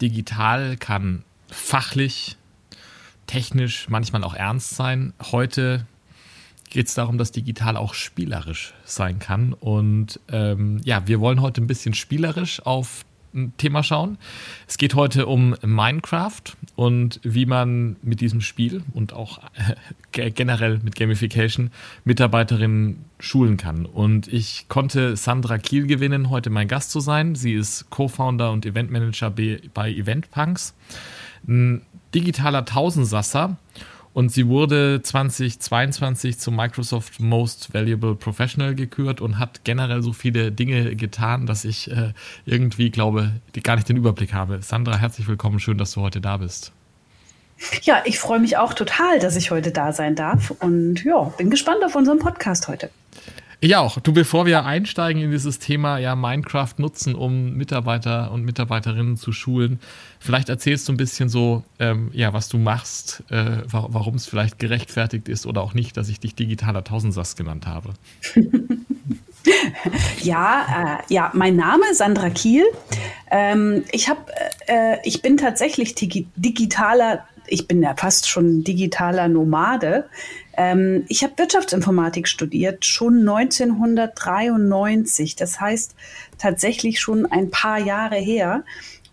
digital kann fachlich, technisch, manchmal auch ernst sein. Heute geht es darum, dass digital auch spielerisch sein kann. Und ähm, ja, wir wollen heute ein bisschen spielerisch auf Thema schauen. Es geht heute um Minecraft und wie man mit diesem Spiel und auch äh, generell mit Gamification Mitarbeiterinnen schulen kann. Und ich konnte Sandra Kiel gewinnen, heute mein Gast zu sein. Sie ist Co-Founder und Eventmanager bei Eventpunks. Ein digitaler Tausendsasser und sie wurde 2022 zum Microsoft Most Valuable Professional gekürt und hat generell so viele Dinge getan, dass ich äh, irgendwie glaube, gar nicht den Überblick habe. Sandra, herzlich willkommen. Schön, dass du heute da bist. Ja, ich freue mich auch total, dass ich heute da sein darf und ja, bin gespannt auf unseren Podcast heute. Ich auch. Du, bevor wir einsteigen in dieses Thema, ja, Minecraft nutzen, um Mitarbeiter und Mitarbeiterinnen zu schulen, vielleicht erzählst du ein bisschen so, ähm, ja, was du machst, äh, warum es vielleicht gerechtfertigt ist oder auch nicht, dass ich dich digitaler Tausendsass genannt habe. ja, äh, ja, mein Name ist Sandra Kiel. Ähm, ich habe, äh, ich bin tatsächlich digi digitaler, ich bin ja fast schon digitaler Nomade. Ähm, ich habe Wirtschaftsinformatik studiert, schon 1993. Das heißt tatsächlich schon ein paar Jahre her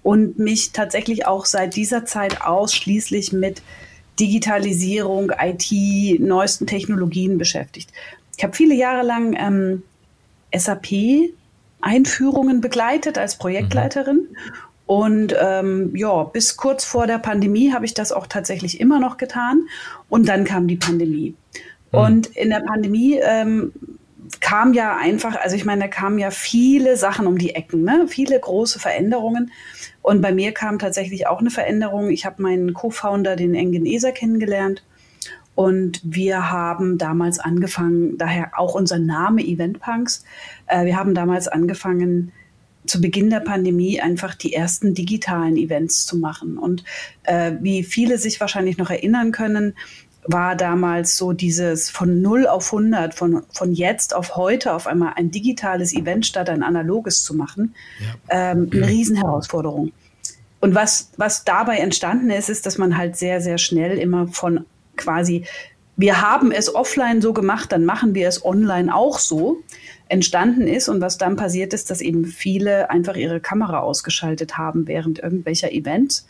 und mich tatsächlich auch seit dieser Zeit ausschließlich mit Digitalisierung, IT, neuesten Technologien beschäftigt. Ich habe viele Jahre lang ähm, SAP-Einführungen begleitet als Projektleiterin. Und ähm, ja, bis kurz vor der Pandemie habe ich das auch tatsächlich immer noch getan. Und dann kam die Pandemie. Mhm. Und in der Pandemie ähm, kam ja einfach, also ich meine, da kamen ja viele Sachen um die Ecken, ne? viele große Veränderungen. Und bei mir kam tatsächlich auch eine Veränderung. Ich habe meinen Co-Founder, den Engin Eser, kennengelernt. Und wir haben damals angefangen, daher auch unser Name Eventpunks, äh, wir haben damals angefangen, zu Beginn der Pandemie einfach die ersten digitalen Events zu machen. Und äh, wie viele sich wahrscheinlich noch erinnern können, war damals so dieses von 0 auf 100, von, von jetzt auf heute auf einmal ein digitales Event statt ein analoges zu machen, ja. ähm, eine Riesenherausforderung. Und was, was dabei entstanden ist, ist, dass man halt sehr, sehr schnell immer von quasi, wir haben es offline so gemacht, dann machen wir es online auch so entstanden ist und was dann passiert ist, dass eben viele einfach ihre Kamera ausgeschaltet haben während irgendwelcher Events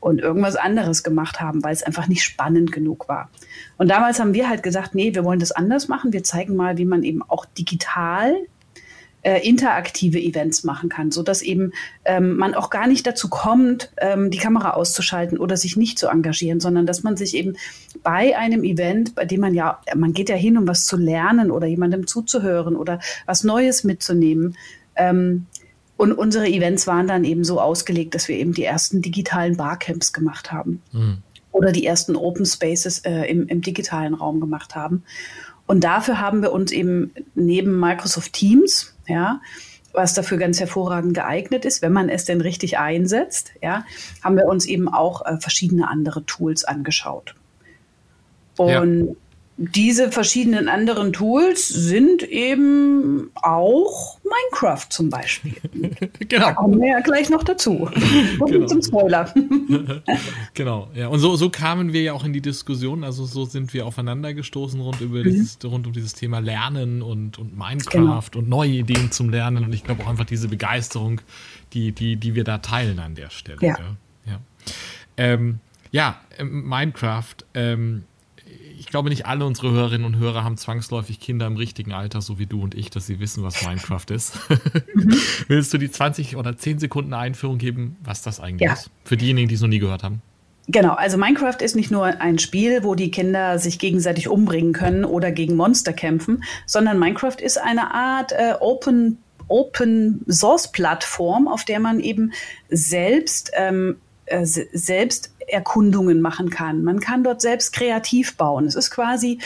und irgendwas anderes gemacht haben, weil es einfach nicht spannend genug war. Und damals haben wir halt gesagt, nee, wir wollen das anders machen. Wir zeigen mal, wie man eben auch digital äh, interaktive Events machen kann, so dass eben ähm, man auch gar nicht dazu kommt, ähm, die Kamera auszuschalten oder sich nicht zu engagieren, sondern dass man sich eben bei einem Event, bei dem man ja, man geht ja hin, um was zu lernen oder jemandem zuzuhören oder was Neues mitzunehmen. Ähm, und unsere Events waren dann eben so ausgelegt, dass wir eben die ersten digitalen Barcamps gemacht haben. Mhm. Oder die ersten Open Spaces äh, im, im digitalen Raum gemacht haben. Und dafür haben wir uns eben neben Microsoft Teams, ja, was dafür ganz hervorragend geeignet ist, wenn man es denn richtig einsetzt, ja, haben wir uns eben auch äh, verschiedene andere Tools angeschaut. Und ja diese verschiedenen anderen Tools sind eben auch Minecraft zum Beispiel. genau. Da kommen wir ja gleich noch dazu. genau. Zum Spoiler. genau, ja. Und so, so kamen wir ja auch in die Diskussion, also so sind wir aufeinander gestoßen rund, über mhm. dieses, rund um dieses Thema Lernen und, und Minecraft genau. und neue Ideen zum Lernen. Und ich glaube auch einfach diese Begeisterung, die, die, die wir da teilen an der Stelle. Ja, ja. ja. Ähm, ja Minecraft. Ähm, ich glaube, nicht alle unsere Hörerinnen und Hörer haben zwangsläufig Kinder im richtigen Alter, so wie du und ich, dass sie wissen, was Minecraft ist. Mhm. Willst du die 20 oder 10 Sekunden Einführung geben, was das eigentlich ja. ist? Für diejenigen, die es noch nie gehört haben. Genau, also Minecraft ist nicht nur ein Spiel, wo die Kinder sich gegenseitig umbringen können oder gegen Monster kämpfen, sondern Minecraft ist eine Art äh, Open Open Source Plattform, auf der man eben selbst ähm, äh, selbst Erkundungen machen kann. Man kann dort selbst kreativ bauen. Es ist quasi,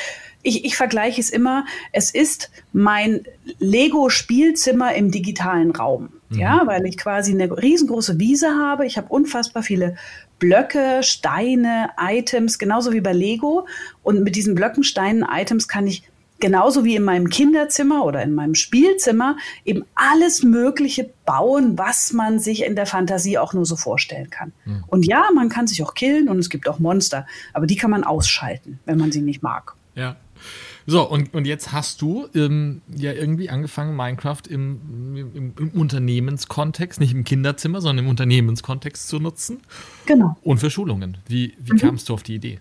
ich, ich vergleiche es immer, es ist mein Lego-Spielzimmer im digitalen Raum. Mhm. Ja, weil ich quasi eine riesengroße Wiese habe. Ich habe unfassbar viele Blöcke, Steine, Items, genauso wie bei Lego. Und mit diesen Blöcken, Steinen, Items kann ich genauso wie in meinem Kinderzimmer oder in meinem Spielzimmer eben alles Mögliche bauen, was man sich in der Fantasie auch nur so vorstellen kann. Mhm. Und ja, man kann sich auch killen und es gibt auch Monster, aber die kann man ausschalten, wenn man sie nicht mag. Ja. So, und, und jetzt hast du ähm, ja irgendwie angefangen, Minecraft im, im, im, Unternehmenskontext, nicht im Kinderzimmer, sondern im Unternehmenskontext zu nutzen. Genau. Und für Schulungen. Wie, wie mhm. kamst du auf die Idee?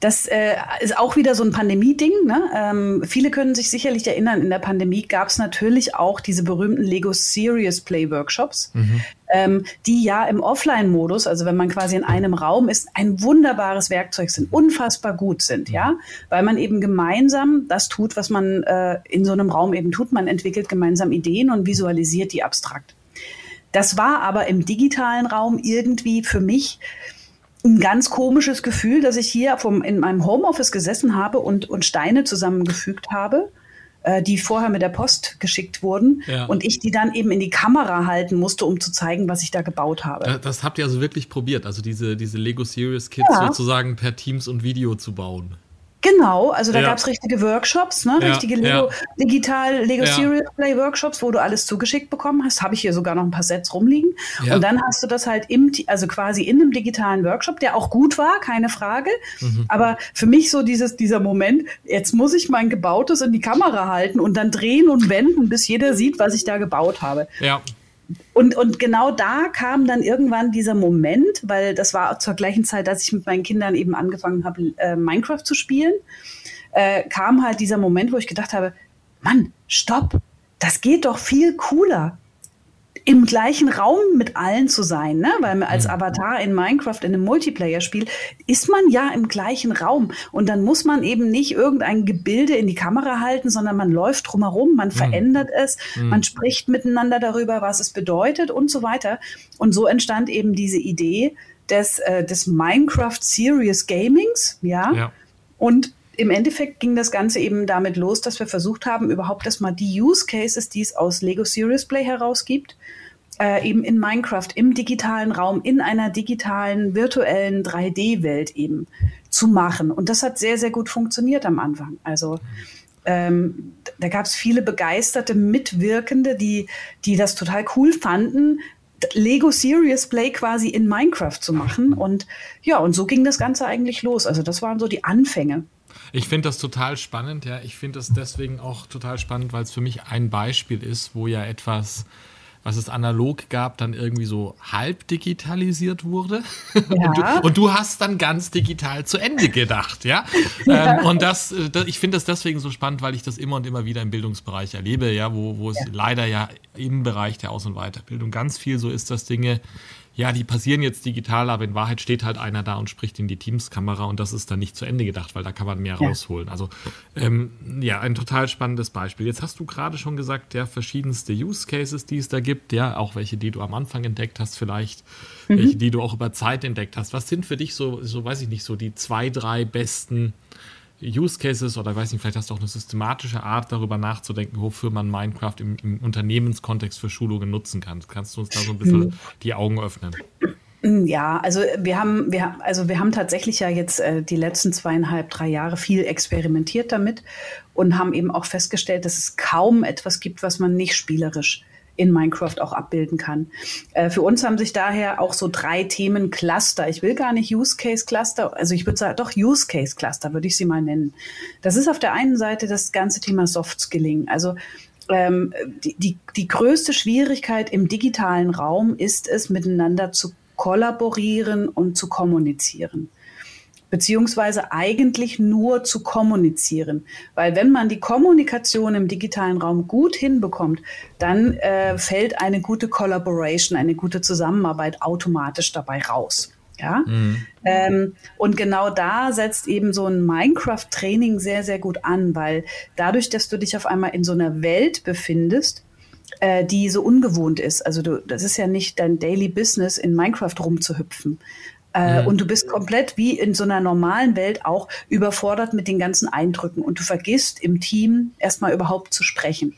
Das äh, ist auch wieder so ein Pandemie-Ding. Ne? Ähm, viele können sich sicherlich erinnern, in der Pandemie gab es natürlich auch diese berühmten Lego Serious Play Workshops, mhm. ähm, die ja im Offline-Modus, also wenn man quasi in einem Raum ist, ein wunderbares Werkzeug sind, unfassbar gut sind, ja, weil man eben gemeinsam das tut, was man äh, in so einem Raum eben tut. Man entwickelt gemeinsam Ideen und visualisiert die abstrakt. Das war aber im digitalen Raum irgendwie für mich ein ganz komisches Gefühl, dass ich hier vom, in meinem Homeoffice gesessen habe und, und Steine zusammengefügt habe, äh, die vorher mit der Post geschickt wurden ja. und ich die dann eben in die Kamera halten musste, um zu zeigen, was ich da gebaut habe. Das, das habt ihr also wirklich probiert, also diese, diese Lego Serious Kits ja. sozusagen per Teams und Video zu bauen. Genau, also da ja. gab es richtige Workshops, ne? Ja, richtige Lego, ja. digital Lego Serious Play Workshops, wo du alles zugeschickt bekommen hast. Habe ich hier sogar noch ein paar Sets rumliegen. Und dann hast du das halt im, also quasi in einem digitalen Workshop, der auch gut war, keine Frage. Mhm. Aber für mich so dieses, dieser Moment, jetzt muss ich mein Gebautes in die Kamera halten und dann drehen und wenden, bis jeder sieht, was ich da gebaut habe. Ja. Und, und genau da kam dann irgendwann dieser Moment, weil das war zur gleichen Zeit, als ich mit meinen Kindern eben angefangen habe, äh, Minecraft zu spielen, äh, kam halt dieser Moment, wo ich gedacht habe, Mann, stopp, das geht doch viel cooler im gleichen Raum mit allen zu sein, ne? weil als mhm. Avatar in Minecraft in einem Multiplayer-Spiel ist man ja im gleichen Raum und dann muss man eben nicht irgendein Gebilde in die Kamera halten, sondern man läuft drumherum, man mhm. verändert es, mhm. man spricht miteinander darüber, was es bedeutet und so weiter. Und so entstand eben diese Idee des, äh, des Minecraft Serious Gamings, ja. ja. Und im Endeffekt ging das Ganze eben damit los, dass wir versucht haben, überhaupt erstmal die Use Cases, die es aus Lego Serious Play heraus gibt, äh, eben in Minecraft, im digitalen Raum, in einer digitalen, virtuellen 3D-Welt eben zu machen. Und das hat sehr, sehr gut funktioniert am Anfang. Also ähm, da gab es viele begeisterte Mitwirkende, die, die das total cool fanden, Lego Serious Play quasi in Minecraft zu machen. Und ja, und so ging das Ganze eigentlich los. Also das waren so die Anfänge. Ich finde das total spannend, ja. Ich finde das deswegen auch total spannend, weil es für mich ein Beispiel ist, wo ja etwas was es analog gab, dann irgendwie so halb digitalisiert wurde. Ja. Und, du, und, du, hast dann ganz digital zu Ende gedacht, ja. ja. Ähm, und das, äh, das ich finde das deswegen so spannend, weil ich das immer und immer wieder im Bildungsbereich erlebe, ja, wo, wo es ja. leider ja im Bereich der Aus- und Weiterbildung ganz viel so ist, dass Dinge ja, die passieren jetzt digital, aber in Wahrheit steht halt einer da und spricht in die Teams-Kamera und das ist dann nicht zu Ende gedacht, weil da kann man mehr ja. rausholen. Also ähm, ja, ein total spannendes Beispiel. Jetzt hast du gerade schon gesagt, ja, verschiedenste Use Cases, die es da gibt, ja, auch welche, die du am Anfang entdeckt hast, vielleicht, mhm. welche, die du auch über Zeit entdeckt hast. Was sind für dich so, so weiß ich nicht, so die zwei, drei besten Use Cases oder weiß nicht, vielleicht hast du auch eine systematische Art, darüber nachzudenken, wofür man Minecraft im, im Unternehmenskontext für Schulungen nutzen kann. Kannst du uns da so ein bisschen mhm. die Augen öffnen? Ja, also wir haben, wir, also wir haben tatsächlich ja jetzt äh, die letzten zweieinhalb, drei Jahre viel experimentiert damit und haben eben auch festgestellt, dass es kaum etwas gibt, was man nicht spielerisch in Minecraft auch abbilden kann. Äh, für uns haben sich daher auch so drei Themen Cluster. Ich will gar nicht Use Case Cluster, also ich würde sagen, doch Use Case Cluster würde ich sie mal nennen. Das ist auf der einen Seite das ganze Thema Soft Skilling. Also ähm, die, die, die größte Schwierigkeit im digitalen Raum ist es, miteinander zu kollaborieren und zu kommunizieren beziehungsweise eigentlich nur zu kommunizieren. Weil wenn man die Kommunikation im digitalen Raum gut hinbekommt, dann äh, fällt eine gute Collaboration, eine gute Zusammenarbeit automatisch dabei raus. Ja? Mhm. Ähm, und genau da setzt eben so ein Minecraft-Training sehr, sehr gut an, weil dadurch, dass du dich auf einmal in so einer Welt befindest, äh, die so ungewohnt ist. Also du, das ist ja nicht dein Daily Business, in Minecraft rumzuhüpfen. Äh, mhm. Und du bist komplett wie in so einer normalen Welt auch überfordert mit den ganzen Eindrücken und du vergisst im Team erstmal überhaupt zu sprechen.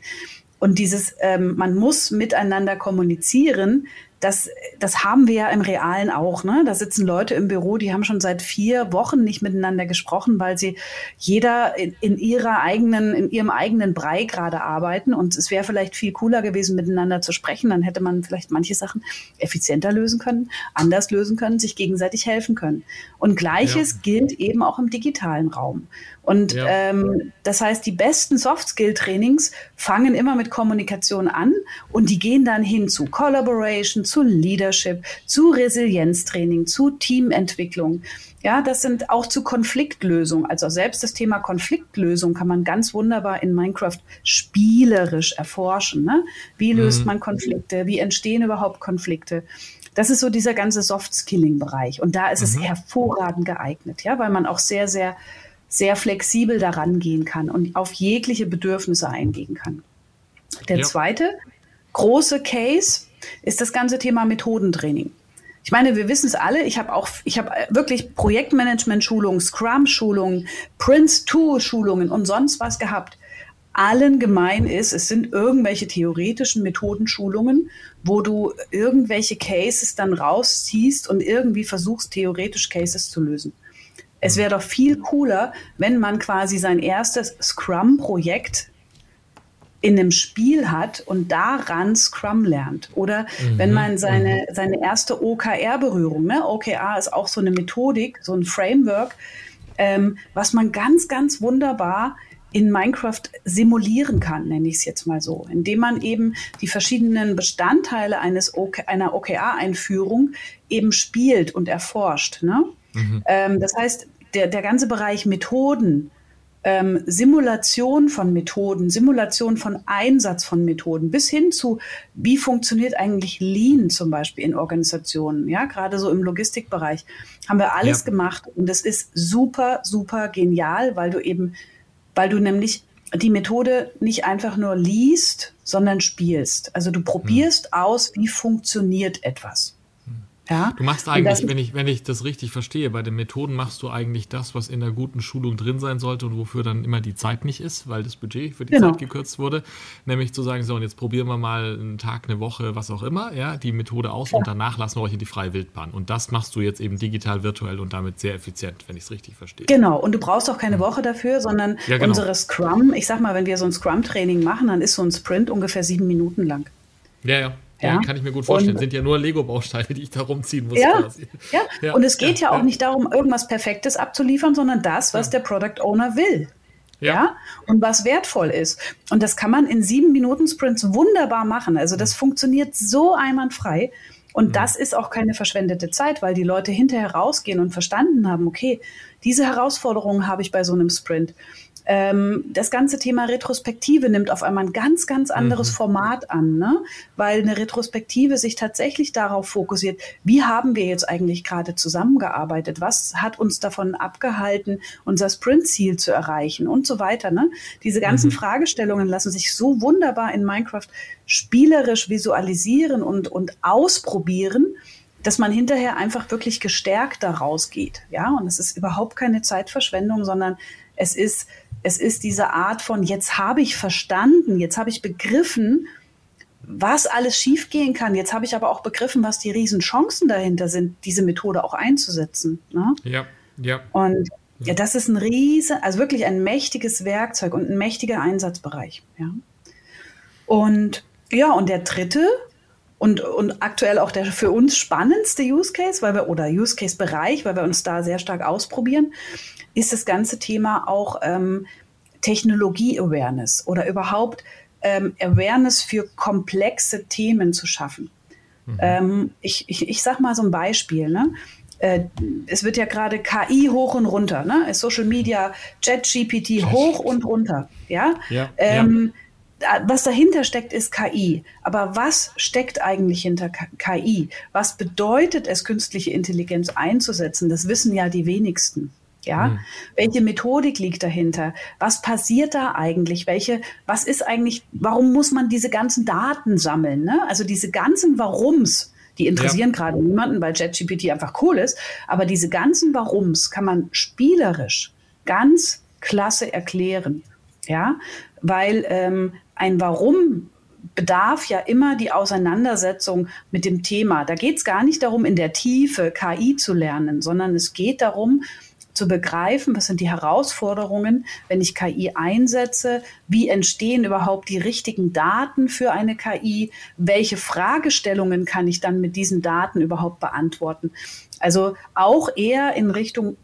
Und dieses, ähm, man muss miteinander kommunizieren, das, das haben wir ja im Realen auch. Ne? Da sitzen Leute im Büro, die haben schon seit vier Wochen nicht miteinander gesprochen, weil sie jeder in, in ihrer eigenen, in ihrem eigenen Brei gerade arbeiten. Und es wäre vielleicht viel cooler gewesen, miteinander zu sprechen. Dann hätte man vielleicht manche Sachen effizienter lösen können, anders lösen können, sich gegenseitig helfen können. Und Gleiches ja. gilt eben auch im digitalen Raum. Und ja. ähm, das heißt, die besten Soft-Skill-Trainings fangen immer mit Kommunikation an und die gehen dann hin zu Collaboration, zu Leadership, zu Resilienztraining, zu Teamentwicklung. Ja, das sind auch zu Konfliktlösung. Also selbst das Thema Konfliktlösung kann man ganz wunderbar in Minecraft spielerisch erforschen. Ne? Wie löst mhm. man Konflikte? Wie entstehen überhaupt Konflikte? Das ist so dieser ganze Soft-Skilling-Bereich. Und da ist mhm. es hervorragend geeignet, ja, weil man auch sehr, sehr sehr flexibel daran gehen kann und auf jegliche Bedürfnisse eingehen kann. Der ja. zweite große Case ist das ganze Thema Methodentraining. Ich meine, wir wissen es alle. Ich habe auch, ich habe wirklich Projektmanagement-Schulungen, Scrum-Schulungen, Prince-Tool-Schulungen und sonst was gehabt. Allen gemein ist, es sind irgendwelche theoretischen Methodenschulungen, wo du irgendwelche Cases dann rausziehst und irgendwie versuchst, theoretisch Cases zu lösen. Es wäre doch viel cooler, wenn man quasi sein erstes Scrum-Projekt in einem Spiel hat und daran Scrum lernt. Oder mhm. wenn man seine, mhm. seine erste OKR-Berührung, ne? OKR ist auch so eine Methodik, so ein Framework, ähm, was man ganz, ganz wunderbar in Minecraft simulieren kann, nenne ich es jetzt mal so, indem man eben die verschiedenen Bestandteile eines OK, einer OKR-Einführung eben spielt und erforscht. Ne? Mhm. Ähm, das heißt, der, der ganze Bereich Methoden, ähm, Simulation von Methoden, Simulation von Einsatz von Methoden, bis hin zu, wie funktioniert eigentlich Lean zum Beispiel in Organisationen, ja, gerade so im Logistikbereich, haben wir alles ja. gemacht und das ist super, super genial, weil du eben, weil du nämlich die Methode nicht einfach nur liest, sondern spielst. Also du probierst hm. aus, wie funktioniert etwas. Ja? Du machst eigentlich, wenn ich, wenn ich das richtig verstehe, bei den Methoden machst du eigentlich das, was in der guten Schulung drin sein sollte und wofür dann immer die Zeit nicht ist, weil das Budget für die genau. Zeit gekürzt wurde. Nämlich zu sagen, so, und jetzt probieren wir mal einen Tag, eine Woche, was auch immer, ja, die Methode aus ja. und danach lassen wir euch in die freie Wildbahn. Und das machst du jetzt eben digital, virtuell und damit sehr effizient, wenn ich es richtig verstehe. Genau, und du brauchst auch keine hm. Woche dafür, sondern ja, genau. unsere Scrum, ich sag mal, wenn wir so ein Scrum-Training machen, dann ist so ein Sprint ungefähr sieben Minuten lang. Ja, ja. Ja, kann ich mir gut vorstellen. Und, Sind ja nur Lego-Bausteine, die ich da rumziehen muss. Ja, ja. ja. und es geht ja, ja auch nicht darum, irgendwas Perfektes abzuliefern, sondern das, was der Product Owner will. Ja. ja. Und was wertvoll ist. Und das kann man in sieben Minuten Sprints wunderbar machen. Also das funktioniert so einwandfrei. Und mhm. das ist auch keine verschwendete Zeit, weil die Leute hinterher rausgehen und verstanden haben, okay, diese Herausforderungen habe ich bei so einem Sprint ähm, das ganze Thema Retrospektive nimmt auf einmal ein ganz, ganz anderes mhm. Format an, ne? weil eine Retrospektive sich tatsächlich darauf fokussiert, wie haben wir jetzt eigentlich gerade zusammengearbeitet, was hat uns davon abgehalten, unser Sprint-Ziel zu erreichen und so weiter. Ne? Diese ganzen mhm. Fragestellungen lassen sich so wunderbar in Minecraft spielerisch visualisieren und, und ausprobieren, dass man hinterher einfach wirklich gestärkt da rausgeht. Ja, und es ist überhaupt keine Zeitverschwendung, sondern es ist es ist diese Art von, jetzt habe ich verstanden, jetzt habe ich begriffen, was alles schiefgehen kann. Jetzt habe ich aber auch begriffen, was die Riesenchancen dahinter sind, diese Methode auch einzusetzen. Ne? Ja, ja. Und ja, das ist ein riesen, also wirklich ein mächtiges Werkzeug und ein mächtiger Einsatzbereich. Ja. Und ja, und der dritte und, und aktuell auch der für uns spannendste Use Case, weil wir, oder Use Case Bereich, weil wir uns da sehr stark ausprobieren, ist das ganze Thema auch ähm, Technologie-Awareness oder überhaupt ähm, Awareness für komplexe Themen zu schaffen. Mhm. Ähm, ich, ich, ich sag mal so ein Beispiel. Ne? Äh, es wird ja gerade KI hoch und runter, ne? Social Media, ChatGPT hoch und runter. Ja. ja, ähm, ja. Was dahinter steckt, ist KI. Aber was steckt eigentlich hinter KI? Was bedeutet es, künstliche Intelligenz einzusetzen? Das wissen ja die wenigsten. Ja, mhm. welche Methodik liegt dahinter? Was passiert da eigentlich? Welche, was ist eigentlich, warum muss man diese ganzen Daten sammeln? Ne? Also diese ganzen Warums, die interessieren ja. gerade niemanden, weil ChatGPT einfach cool ist. Aber diese ganzen Warums kann man spielerisch ganz klasse erklären. Ja, weil ähm, ein Warum bedarf ja immer die Auseinandersetzung mit dem Thema. Da geht es gar nicht darum, in der Tiefe KI zu lernen, sondern es geht darum, zu begreifen, was sind die Herausforderungen, wenn ich KI einsetze, wie entstehen überhaupt die richtigen Daten für eine KI, welche Fragestellungen kann ich dann mit diesen Daten überhaupt beantworten. Also auch eher in Richtung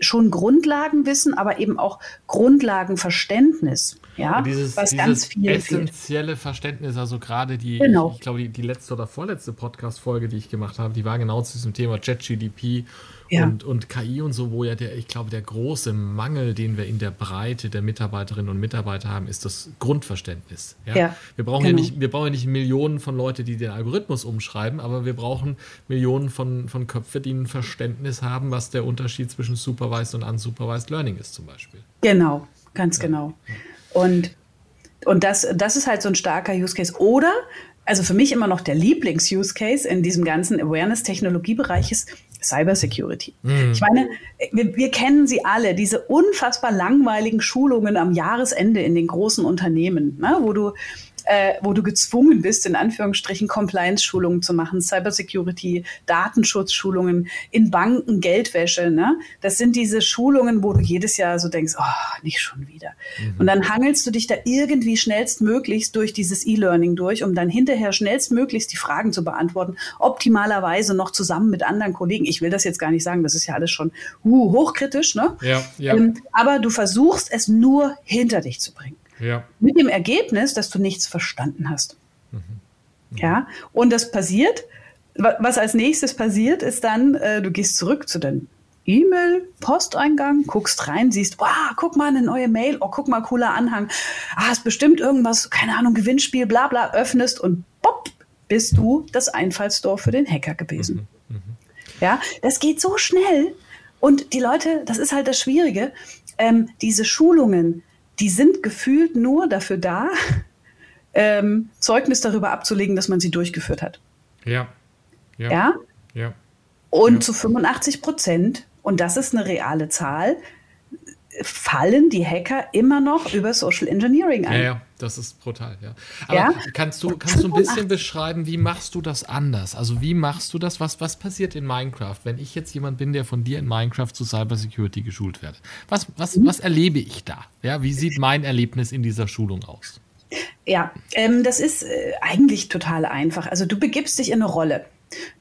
schon Grundlagenwissen, aber eben auch Grundlagenverständnis. Ja, ja dieses, was dieses ganz viel essentielle fehlt. Verständnis, also gerade die, genau. ich glaube, die, die letzte oder vorletzte Podcast-Folge, die ich gemacht habe, die war genau zu diesem Thema ChatGDP ja. und, und KI und so, wo ja der, ich glaube, der große Mangel, den wir in der Breite der Mitarbeiterinnen und Mitarbeiter haben, ist das Grundverständnis. Ja? ja wir, brauchen genau. ja nicht, wir brauchen ja nicht Millionen von Leuten, die den Algorithmus umschreiben, aber wir brauchen Millionen von, von Köpfe, die ein Verständnis haben, was der Unterschied zwischen Supervised und Unsupervised Learning ist, zum Beispiel. Genau, ganz ja. genau. Und und das, das ist halt so ein starker Use Case. Oder, also für mich immer noch der Lieblings-Use Case in diesem ganzen Awareness-Technologiebereich ist Cybersecurity. Mhm. Ich meine, wir, wir, kennen sie alle, diese unfassbar langweiligen Schulungen am Jahresende in den großen Unternehmen, ne, wo du äh, wo du gezwungen bist, in Anführungsstrichen Compliance-Schulungen zu machen, Cybersecurity, Datenschutzschulungen, in Banken, Geldwäsche. Ne? Das sind diese Schulungen, wo du jedes Jahr so denkst, oh, nicht schon wieder. Mhm. Und dann hangelst du dich da irgendwie schnellstmöglichst durch dieses E-Learning durch, um dann hinterher schnellstmöglichst die Fragen zu beantworten, optimalerweise noch zusammen mit anderen Kollegen. Ich will das jetzt gar nicht sagen, das ist ja alles schon uh, hochkritisch, ne? Ja, ja. Ähm, aber du versuchst es nur hinter dich zu bringen. Ja. Mit dem Ergebnis, dass du nichts verstanden hast. Mhm. Mhm. Ja, und das passiert. Was als nächstes passiert, ist dann, äh, du gehst zurück zu deinem E-Mail, Posteingang, guckst rein, siehst, wow, guck mal, eine neue Mail, oh, guck mal, cooler Anhang. Ah, ist bestimmt irgendwas, keine Ahnung, Gewinnspiel, bla bla, öffnest und pop, bist du das Einfallstor für den Hacker gewesen. Mhm. Mhm. Ja, das geht so schnell. Und die Leute, das ist halt das Schwierige, ähm, diese Schulungen, die sind gefühlt nur dafür da, ähm, Zeugnis darüber abzulegen, dass man sie durchgeführt hat. Ja. Ja. ja? ja. Und ja. zu 85 Prozent, und das ist eine reale Zahl, fallen die Hacker immer noch über Social Engineering an. Ja, ja, das ist brutal, ja. Aber ja? kannst du, kannst du ein bisschen beschreiben, wie machst du das anders? Also wie machst du das? Was, was passiert in Minecraft, wenn ich jetzt jemand bin, der von dir in Minecraft zu Cybersecurity geschult wird? Was, was, mhm. was erlebe ich da? Ja, wie sieht mein Erlebnis in dieser Schulung aus? Ja, ähm, das ist äh, eigentlich total einfach. Also du begibst dich in eine Rolle.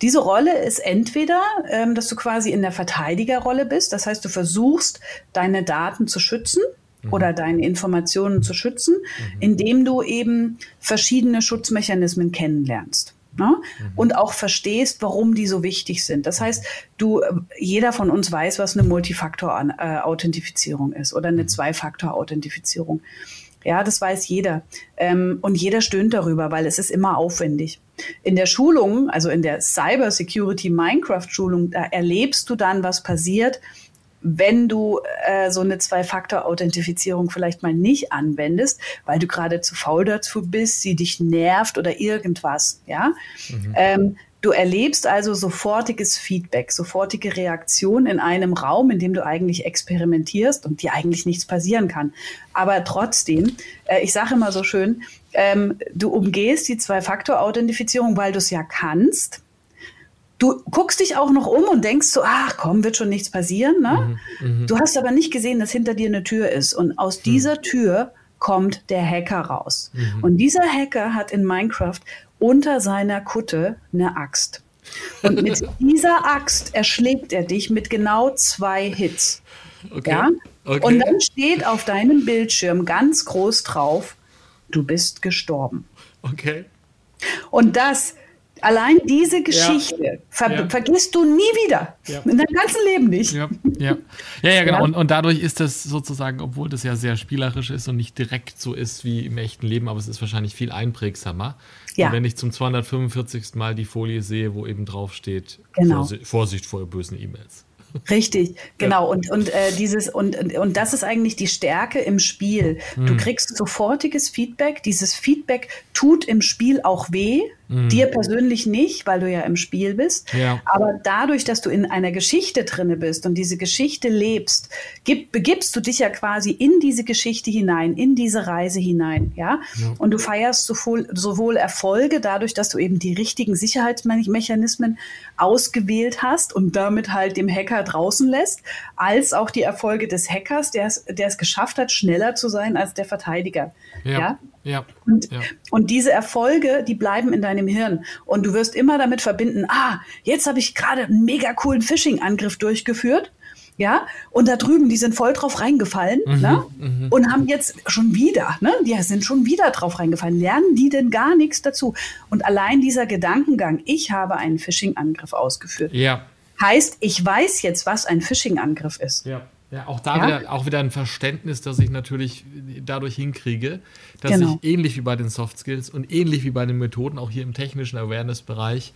Diese Rolle ist entweder, ähm, dass du quasi in der Verteidigerrolle bist, das heißt, du versuchst, deine Daten zu schützen mhm. oder deine Informationen zu schützen, mhm. indem du eben verschiedene Schutzmechanismen kennenlernst. Ne? Mhm. Und auch verstehst, warum die so wichtig sind. Das heißt, du, jeder von uns weiß, was eine Multifaktor-Authentifizierung ist oder eine mhm. Zwei-Faktor-Authentifizierung. Ja, das weiß jeder. Ähm, und jeder stöhnt darüber, weil es ist immer aufwendig. In der Schulung, also in der Cyber Security Minecraft Schulung, da erlebst du dann, was passiert, wenn du äh, so eine Zwei-Faktor-Authentifizierung vielleicht mal nicht anwendest, weil du gerade zu faul dazu bist, sie dich nervt oder irgendwas, ja. Mhm. Ähm, Du erlebst also sofortiges Feedback, sofortige Reaktion in einem Raum, in dem du eigentlich experimentierst und dir eigentlich nichts passieren kann. Aber trotzdem, äh, ich sage immer so schön, ähm, du umgehst die Zwei-Faktor-Authentifizierung, weil du es ja kannst. Du guckst dich auch noch um und denkst so, ach komm, wird schon nichts passieren. Ne? Mhm, mh. Du hast aber nicht gesehen, dass hinter dir eine Tür ist. Und aus mhm. dieser Tür kommt der Hacker raus. Mhm. Und dieser Hacker hat in Minecraft unter seiner Kutte eine Axt. Und mit dieser Axt erschlägt er dich mit genau zwei Hits. Okay. Ja? Okay. Und dann steht auf deinem Bildschirm ganz groß drauf, du bist gestorben. Okay. Und das Allein diese Geschichte ja. Ver ja. vergisst du nie wieder. Ja. In deinem ganzen Leben nicht. Ja, ja. ja, genau. Und, und dadurch ist das sozusagen, obwohl das ja sehr spielerisch ist und nicht direkt so ist wie im echten Leben, aber es ist wahrscheinlich viel einprägsamer. Ja. Und wenn ich zum 245. Mal die Folie sehe, wo eben drauf steht, genau. Vorsicht, vor bösen E-Mails. Richtig, genau. Und, und äh, dieses, und, und das ist eigentlich die Stärke im Spiel. Du hm. kriegst sofortiges Feedback. Dieses Feedback tut im Spiel auch weh. Mhm. Dir persönlich nicht, weil du ja im Spiel bist. Ja. Aber dadurch, dass du in einer Geschichte drinne bist und diese Geschichte lebst, gib, begibst du dich ja quasi in diese Geschichte hinein, in diese Reise hinein. Ja? ja. Und du feierst sowohl, sowohl Erfolge dadurch, dass du eben die richtigen Sicherheitsmechanismen ausgewählt hast und damit halt dem Hacker draußen lässt, als auch die Erfolge des Hackers, der es geschafft hat, schneller zu sein als der Verteidiger. Ja. ja? Ja, und, ja. und diese Erfolge, die bleiben in deinem Hirn. Und du wirst immer damit verbinden, ah, jetzt habe ich gerade einen mega coolen Phishing-Angriff durchgeführt. Ja, und da drüben, die sind voll drauf reingefallen mhm, ne? Mhm. und haben jetzt schon wieder, ne? die sind schon wieder drauf reingefallen. Lernen die denn gar nichts dazu? Und allein dieser Gedankengang, ich habe einen Phishing-Angriff ausgeführt, ja. heißt, ich weiß jetzt, was ein Phishing-Angriff ist. Ja. Ja, auch da ja? Wieder, auch wieder ein Verständnis, das ich natürlich dadurch hinkriege, dass genau. ich ähnlich wie bei den Soft Skills und ähnlich wie bei den Methoden auch hier im technischen Awareness-Bereich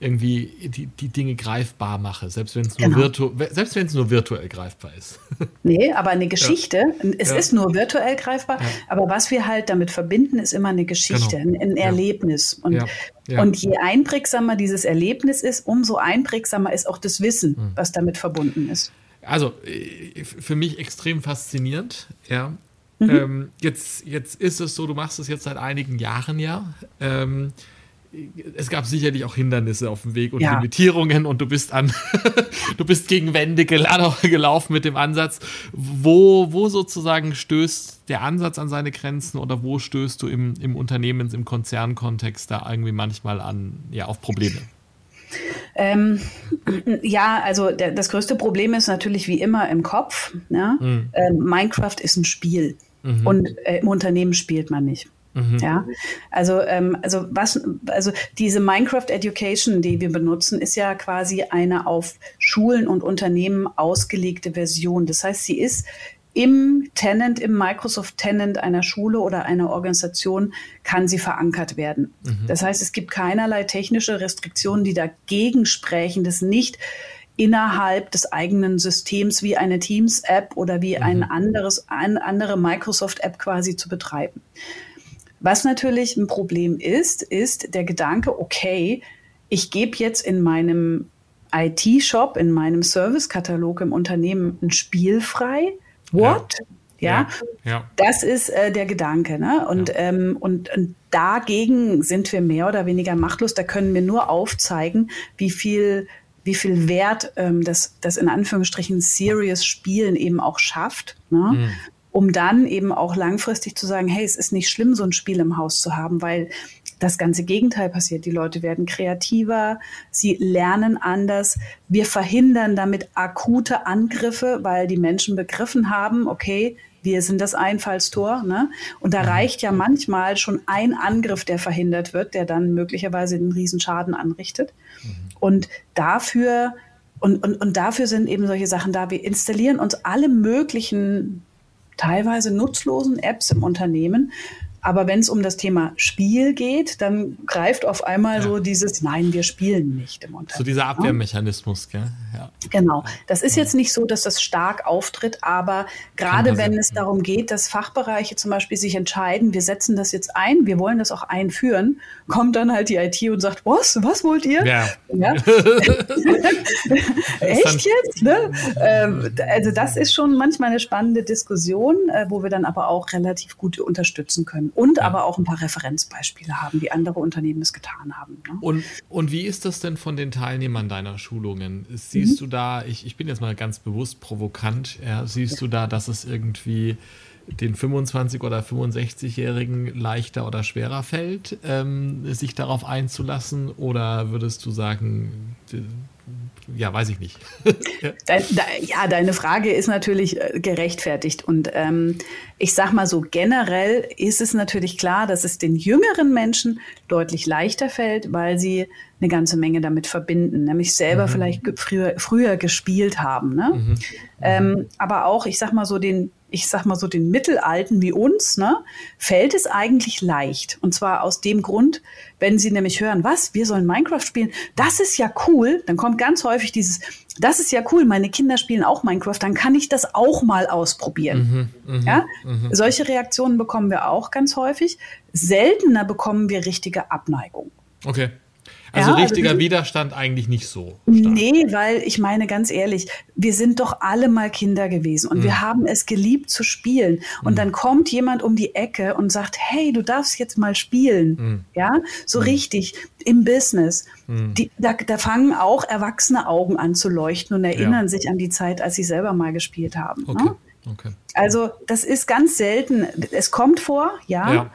irgendwie die, die Dinge greifbar mache, selbst wenn es nur, genau. virtu selbst nur virtuell greifbar ist. Nee, aber eine Geschichte, ja. es ja. ist nur virtuell greifbar, ja. aber was wir halt damit verbinden, ist immer eine Geschichte, genau. ein, ein Erlebnis. Und, und je einprägsamer dieses Erlebnis ist, umso einprägsamer ist auch das Wissen, mhm. was damit verbunden ist also äh, für mich extrem faszinierend. Ja. Mhm. Ähm, jetzt, jetzt ist es so, du machst es jetzt seit einigen Jahren ja. Ähm, es gab sicherlich auch Hindernisse auf dem Weg und ja. Limitierungen und du bist an, du bist gegen Wände gelaufen mit dem Ansatz. Wo, wo sozusagen stößt der Ansatz an seine Grenzen oder wo stößt du im, im Unternehmens-, im Konzernkontext da irgendwie manchmal an, ja, auf Probleme? Ähm, ja, also der, das größte Problem ist natürlich wie immer im Kopf. Ja? Mhm. Ähm, Minecraft ist ein Spiel mhm. und äh, im Unternehmen spielt man nicht. Mhm. Ja, also, ähm, also was, also diese Minecraft Education, die wir benutzen, ist ja quasi eine auf Schulen und Unternehmen ausgelegte Version. Das heißt, sie ist im Tenant, im Microsoft Tenant einer Schule oder einer Organisation kann sie verankert werden. Mhm. Das heißt, es gibt keinerlei technische Restriktionen, die dagegen sprechen, das nicht innerhalb des eigenen Systems wie eine Teams-App oder wie mhm. ein anderes, eine andere Microsoft-App quasi zu betreiben. Was natürlich ein Problem ist, ist der Gedanke, okay, ich gebe jetzt in meinem IT-Shop, in meinem Service-Katalog im Unternehmen ein Spiel frei, What? Ja, ja, ja. das ist äh, der Gedanke. Ne? Und, ja. ähm, und, und, dagegen sind wir mehr oder weniger machtlos. Da können wir nur aufzeigen, wie viel, wie viel Wert ähm, das, das in Anführungsstrichen Serious Spielen eben auch schafft. Ne? Mhm. Um dann eben auch langfristig zu sagen, hey, es ist nicht schlimm, so ein Spiel im Haus zu haben, weil das ganze Gegenteil passiert. Die Leute werden kreativer, sie lernen anders. Wir verhindern damit akute Angriffe, weil die Menschen begriffen haben, okay, wir sind das Einfallstor. Ne? Und da mhm. reicht ja manchmal schon ein Angriff, der verhindert wird, der dann möglicherweise einen Riesenschaden anrichtet. Mhm. Und dafür, und, und, und dafür sind eben solche Sachen da. Wir installieren uns alle möglichen teilweise nutzlosen Apps im Unternehmen, aber wenn es um das Thema Spiel geht, dann greift auf einmal ja. so dieses Nein, wir spielen nicht im Unternehmen. So dieser Abwehrmechanismus, gell? Ja. Genau. Das ist jetzt nicht so, dass das stark auftritt, aber gerade wenn es darum geht, dass Fachbereiche zum Beispiel sich entscheiden, wir setzen das jetzt ein, wir wollen das auch einführen, kommt dann halt die IT und sagt, was, was wollt ihr? Ja. ja? Echt jetzt? Ne? Ähm, also das ist schon manchmal eine spannende Diskussion, äh, wo wir dann aber auch relativ gut unterstützen können und ja. aber auch ein paar Referenzbeispiele haben, wie andere Unternehmen es getan haben. Ne? Und, und wie ist das denn von den Teilnehmern deiner Schulungen? Siehst mhm. du da, ich, ich bin jetzt mal ganz bewusst provokant, ja, siehst ja. du da, dass es irgendwie den 25- oder 65-Jährigen leichter oder schwerer fällt, ähm, sich darauf einzulassen? Oder würdest du sagen, ja, weiß ich nicht. Dein, de, ja, deine Frage ist natürlich äh, gerechtfertigt. Und ähm, ich sag mal so, generell ist es natürlich klar, dass es den jüngeren Menschen deutlich leichter fällt, weil sie eine ganze Menge damit verbinden, nämlich selber mhm. vielleicht früher, früher gespielt haben. Ne? Mhm. Ähm, aber auch, ich sag mal so, den ich sag mal so den Mittelalten wie uns, ne, fällt es eigentlich leicht. Und zwar aus dem Grund, wenn sie nämlich hören, was, wir sollen Minecraft spielen, das ist ja cool, dann kommt ganz häufig dieses, das ist ja cool, meine Kinder spielen auch Minecraft, dann kann ich das auch mal ausprobieren. Mhm, mh, ja? Mh. Solche Reaktionen bekommen wir auch ganz häufig. Seltener bekommen wir richtige Abneigung. Okay. Also ja, richtiger also Widerstand eigentlich nicht so. Stark. Nee, weil ich meine ganz ehrlich, wir sind doch alle mal Kinder gewesen und mhm. wir haben es geliebt zu spielen. Und mhm. dann kommt jemand um die Ecke und sagt, hey, du darfst jetzt mal spielen. Mhm. Ja, so mhm. richtig im Business. Mhm. Die, da, da, fangen auch erwachsene Augen an zu leuchten und erinnern ja. sich an die Zeit, als sie selber mal gespielt haben. Ne? Okay. Ne? Okay. Also das ist ganz selten. Es kommt vor, ja, ja.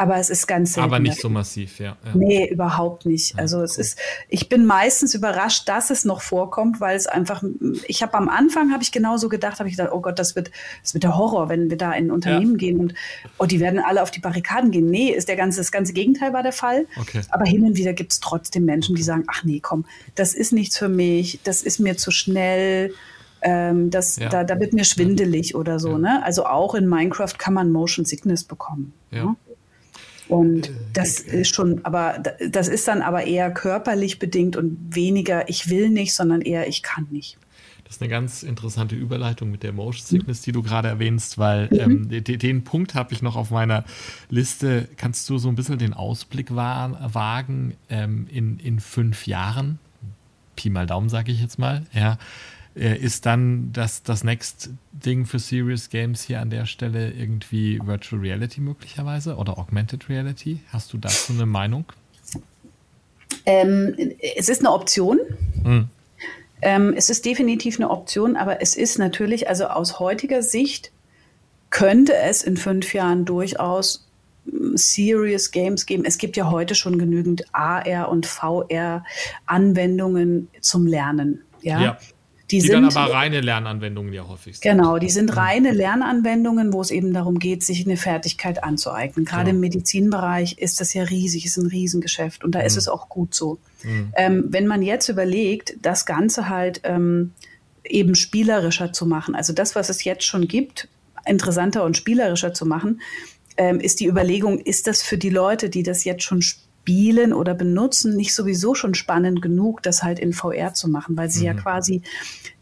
Aber es ist ganz selten. Aber nicht so massiv, ja. ja. Nee, überhaupt nicht. Also ja, es ist, ich bin meistens überrascht, dass es noch vorkommt, weil es einfach, ich habe am Anfang, habe ich genauso gedacht, habe ich gedacht, oh Gott, das wird, das wird der Horror, wenn wir da in Unternehmen ja. gehen und oh, die werden alle auf die Barrikaden gehen. Nee, ist der ganze, das ganze Gegenteil war der Fall. Okay. Aber hin und wieder gibt es trotzdem Menschen, die sagen, ach nee, komm, das ist nichts für mich, das ist mir zu schnell. Ähm, das, ja. da, da wird mir schwindelig oder so. Ne? Also auch in Minecraft kann man Motion Sickness bekommen. Ja. Ne? Und äh, das ist schon, aber das ist dann aber eher körperlich bedingt und weniger ich will nicht, sondern eher ich kann nicht. Das ist eine ganz interessante Überleitung mit der Motion Sickness, die du gerade erwähnst, weil mhm. ähm, den, den, Punkt habe ich noch auf meiner Liste. Kannst du so ein bisschen den Ausblick wagen ähm, in, in fünf Jahren? Pi mal Daumen, sage ich jetzt mal. Ja äh, ist dann das, das Next Ding für Serious Games hier an der Stelle irgendwie Virtual Reality möglicherweise oder Augmented Reality? Hast du dazu eine Meinung? Ähm, es ist eine Option. Hm. Ähm, es ist definitiv eine Option, aber es ist natürlich, also aus heutiger Sicht könnte es in fünf Jahren durchaus hm, Serious Games geben. Es gibt ja heute schon genügend AR und VR Anwendungen zum Lernen. Ja. ja. Die, die sind, dann aber reine Lernanwendungen ja häufig sind. Genau, die sind reine Lernanwendungen, wo es eben darum geht, sich eine Fertigkeit anzueignen. Gerade genau. im Medizinbereich ist das ja riesig, ist ein Riesengeschäft und da mhm. ist es auch gut so. Mhm. Ähm, wenn man jetzt überlegt, das Ganze halt ähm, eben spielerischer zu machen, also das, was es jetzt schon gibt, interessanter und spielerischer zu machen, ähm, ist die Überlegung, ist das für die Leute, die das jetzt schon spielen, spielen oder benutzen, nicht sowieso schon spannend genug, das halt in VR zu machen, weil sie mhm. ja quasi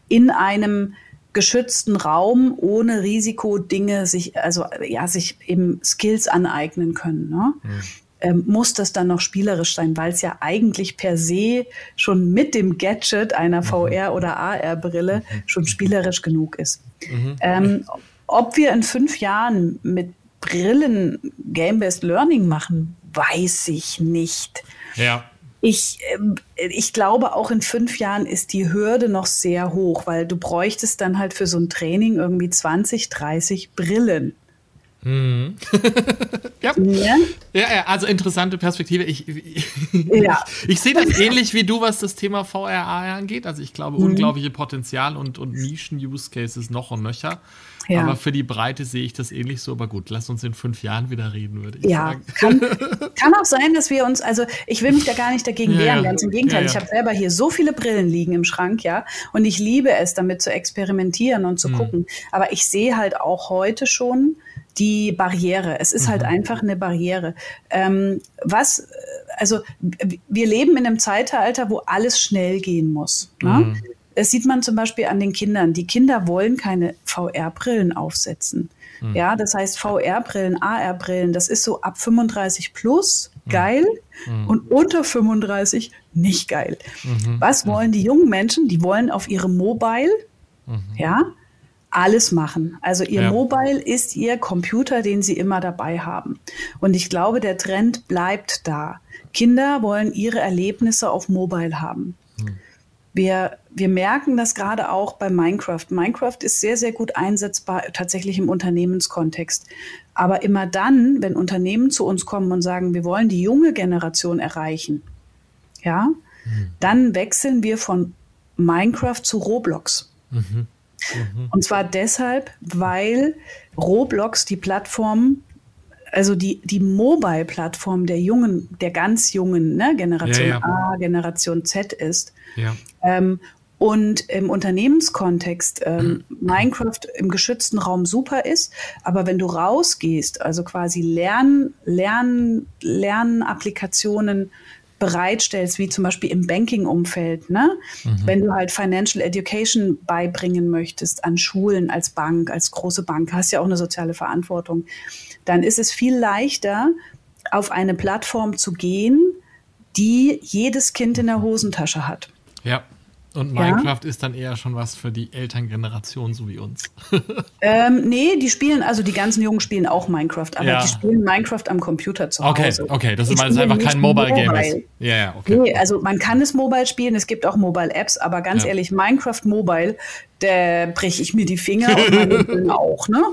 in einem geschützten Raum ohne Risiko Dinge sich, also ja, sich eben Skills aneignen können. Ne? Mhm. Ähm, muss das dann noch spielerisch sein, weil es ja eigentlich per se schon mit dem Gadget einer mhm. VR- oder AR-Brille mhm. schon spielerisch genug ist. Mhm. Ähm, ob wir in fünf Jahren mit Brillen Game-Based Learning machen, weiß ich nicht. Ja. Ich, ähm, ich glaube, auch in fünf Jahren ist die Hürde noch sehr hoch, weil du bräuchtest dann halt für so ein Training irgendwie 20, 30 Brillen. Mhm. ja. ja. ja. also interessante Perspektive. Ich, ich, ja. ich, ich sehe das ähnlich wie du, was das Thema VRA angeht. Also ich glaube, mhm. unglaubliche Potenzial und, und Nischen-Use-Cases noch und nöcher. Ja. Aber für die Breite sehe ich das ähnlich so. Aber gut, lass uns in fünf Jahren wieder reden, würde ich ja. sagen. Kann, kann auch sein, dass wir uns, also ich will mich da gar nicht dagegen ja, wehren, ganz im Gegenteil. Ich habe selber hier so viele Brillen liegen im Schrank, ja. Und ich liebe es, damit zu experimentieren und zu mhm. gucken. Aber ich sehe halt auch heute schon, die Barriere. Es ist halt mhm. halt einfach eine Barriere. Ähm, was, also wir leben in einem Zeitalter, wo alles schnell gehen muss. Ne? Mhm. Das sieht man zum Beispiel an den Kindern. Die Kinder wollen keine VR-Brillen aufsetzen. Mhm. Ja, das heißt VR-Brillen, AR-Brillen, das ist so ab 35 plus mhm. geil mhm. und unter 35 nicht geil. Mhm. Was mhm. wollen die jungen Menschen? Die wollen auf ihrem Mobile, mhm. ja, alles machen. Also ihr ja. Mobile ist ihr Computer, den sie immer dabei haben. Und ich glaube, der Trend bleibt da. Kinder wollen ihre Erlebnisse auf Mobile haben. Wir, wir merken das gerade auch bei Minecraft. Minecraft ist sehr, sehr gut einsetzbar, tatsächlich im Unternehmenskontext. Aber immer dann, wenn Unternehmen zu uns kommen und sagen, wir wollen die junge Generation erreichen, ja, mhm. dann wechseln wir von Minecraft zu Roblox. Mhm. Mhm. Und zwar deshalb, weil Roblox die Plattform also die, die Mobile-Plattform der jungen, der ganz jungen ne, Generation ja, ja. A, Generation Z ist. Ja. Ähm, und im Unternehmenskontext ähm, Minecraft im geschützten Raum super ist, aber wenn du rausgehst, also quasi Lern, Lern, Lernapplikationen bereitstellst, wie zum Beispiel im Banking-Umfeld, ne? Mhm. wenn du halt Financial Education beibringen möchtest an Schulen als Bank, als große Bank, hast ja auch eine soziale Verantwortung, dann ist es viel leichter, auf eine Plattform zu gehen, die jedes Kind in der Hosentasche hat. Ja. Und Minecraft ja? ist dann eher schon was für die Elterngeneration, so wie uns. ähm, nee, die spielen, also die ganzen Jungen spielen auch Minecraft, aber ja. die spielen Minecraft am Computer zu Hause. Okay, okay, das ist, weil es einfach kein Mobile-Game ist. Ja, ja, okay. Nee, also man kann es Mobile spielen, es gibt auch Mobile-Apps, aber ganz ja. ehrlich, Minecraft Mobile, da breche ich mir die Finger und meine auch, ne?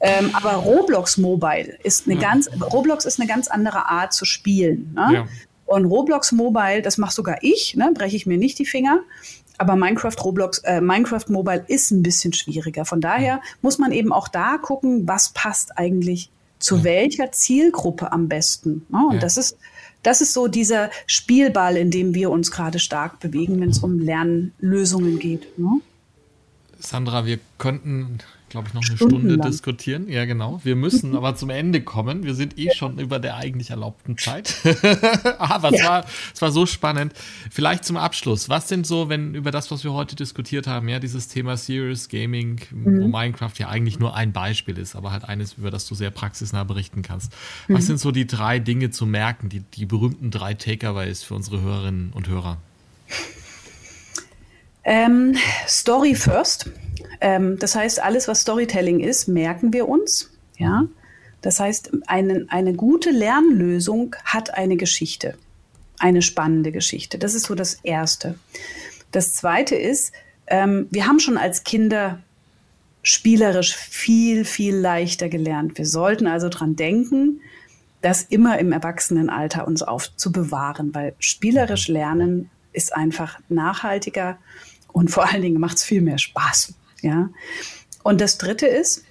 Ähm, aber Roblox Mobile ist eine ganz, Roblox ist eine ganz andere Art zu spielen. Ne? Und Roblox Mobile, das mache sogar ich, ne? breche ich mir nicht die Finger. Aber Minecraft Roblox, äh, Minecraft Mobile ist ein bisschen schwieriger. Von daher muss man eben auch da gucken, was passt eigentlich zu ja. welcher Zielgruppe am besten. Ne? Und ja. das ist das ist so dieser Spielball, in dem wir uns gerade stark bewegen, wenn es um Lernlösungen geht. Ne? Sandra, wir könnten glaube ich, noch eine Stunde diskutieren. Ja, genau. Wir müssen aber zum Ende kommen. Wir sind eh schon über der eigentlich erlaubten Zeit. aber ja. es, war, es war so spannend. Vielleicht zum Abschluss. Was sind so, wenn über das, was wir heute diskutiert haben, ja, dieses Thema Serious Gaming, mhm. wo Minecraft ja eigentlich nur ein Beispiel ist, aber halt eines, über das du sehr praxisnah berichten kannst. Mhm. Was sind so die drei Dinge zu merken, die, die berühmten drei Takeaways für unsere Hörerinnen und Hörer? Ähm, Story first. Ähm, das heißt, alles, was Storytelling ist, merken wir uns. Ja. Das heißt, eine, eine gute Lernlösung hat eine Geschichte, eine spannende Geschichte. Das ist so das Erste. Das Zweite ist, ähm, wir haben schon als Kinder spielerisch viel, viel leichter gelernt. Wir sollten also dran denken, das immer im Erwachsenenalter uns aufzubewahren, weil spielerisch lernen ist einfach nachhaltiger und vor allen Dingen macht es viel mehr Spaß. Ja. Und das Dritte ist,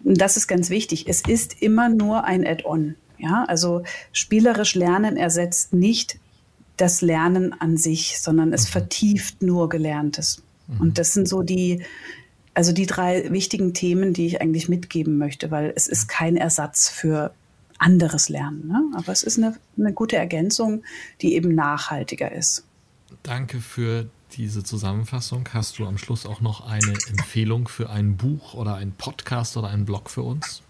das ist ganz wichtig, es ist immer nur ein Add-on. Ja, also spielerisch Lernen ersetzt nicht das Lernen an sich, sondern es vertieft nur Gelerntes. Mhm. Und das sind so die, also die drei wichtigen Themen, die ich eigentlich mitgeben möchte, weil es ist kein Ersatz für anderes Lernen. Ne? Aber es ist eine, eine gute Ergänzung, die eben nachhaltiger ist. Danke für diese Zusammenfassung. Hast du am Schluss auch noch eine Empfehlung für ein Buch oder einen Podcast oder einen Blog für uns?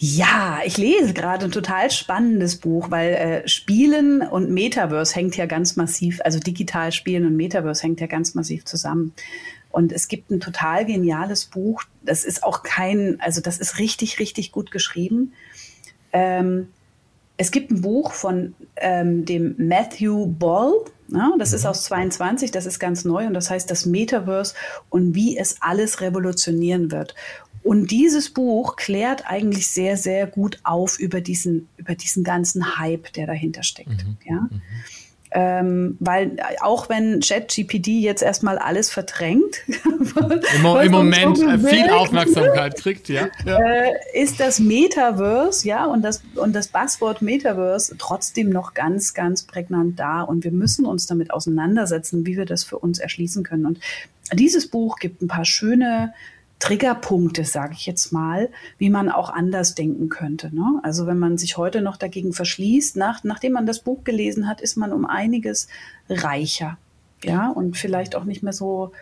Ja, ich lese gerade ein total spannendes Buch, weil äh, Spielen und Metaverse hängt ja ganz massiv, also digital Spielen und Metaverse hängt ja ganz massiv zusammen. Und es gibt ein total geniales Buch. Das ist auch kein, also das ist richtig, richtig gut geschrieben. Ähm, es gibt ein Buch von ähm, dem Matthew Ball, ja, das ist mhm. aus 22, das ist ganz neu und das heißt das Metaverse und wie es alles revolutionieren wird. Und dieses Buch klärt eigentlich sehr, sehr gut auf über diesen, über diesen ganzen Hype, der dahinter steckt. Mhm. Ja. Mhm. Ähm, weil auch wenn ChatGPT jetzt erstmal alles verdrängt, Im, im Moment so viel Aufmerksamkeit kriegt, ja, ja. Äh, ist das Metaverse, ja, und das, und das Buzzword Metaverse trotzdem noch ganz, ganz prägnant da. Und wir müssen uns damit auseinandersetzen, wie wir das für uns erschließen können. Und dieses Buch gibt ein paar schöne Triggerpunkte, sage ich jetzt mal, wie man auch anders denken könnte. Ne? Also wenn man sich heute noch dagegen verschließt, nach, nachdem man das Buch gelesen hat, ist man um einiges reicher. Ja, und vielleicht auch nicht mehr so,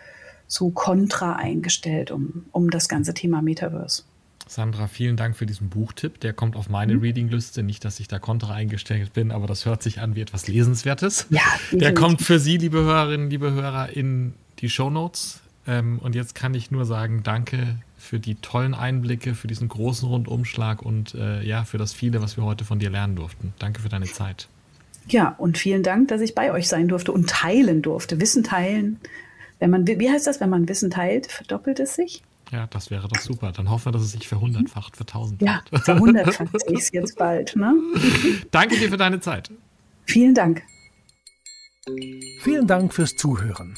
so kontra eingestellt um, um das ganze Thema Metaverse. Sandra, vielen Dank für diesen Buchtipp. Der kommt auf meine mhm. Reading-Liste. Nicht, dass ich da kontra eingestellt bin, aber das hört sich an wie etwas Lesenswertes. Ja, der kommt für Sie, liebe Hörerinnen, liebe Hörer, in die Show Notes ähm, und jetzt kann ich nur sagen, danke für die tollen Einblicke, für diesen großen Rundumschlag und äh, ja, für das viele, was wir heute von dir lernen durften. Danke für deine Zeit. Ja, und vielen Dank, dass ich bei euch sein durfte und teilen durfte. Wissen teilen. Wenn man, wie heißt das, wenn man Wissen teilt, verdoppelt es sich? Ja, das wäre doch super. Dann hoffen wir, dass es sich verhundertfacht, vertausendfacht. Ja, verhundertfacht sich jetzt bald. Ne? Danke dir für deine Zeit. Vielen Dank. Vielen Dank fürs Zuhören.